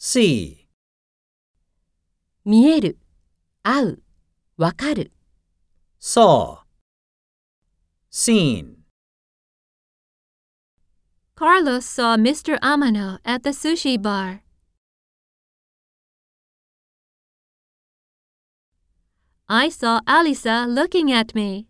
see, 見える、会う、わかる。saw, seen. Carlos saw Mr. Amano at the sushi bar. I saw Alisa looking at me.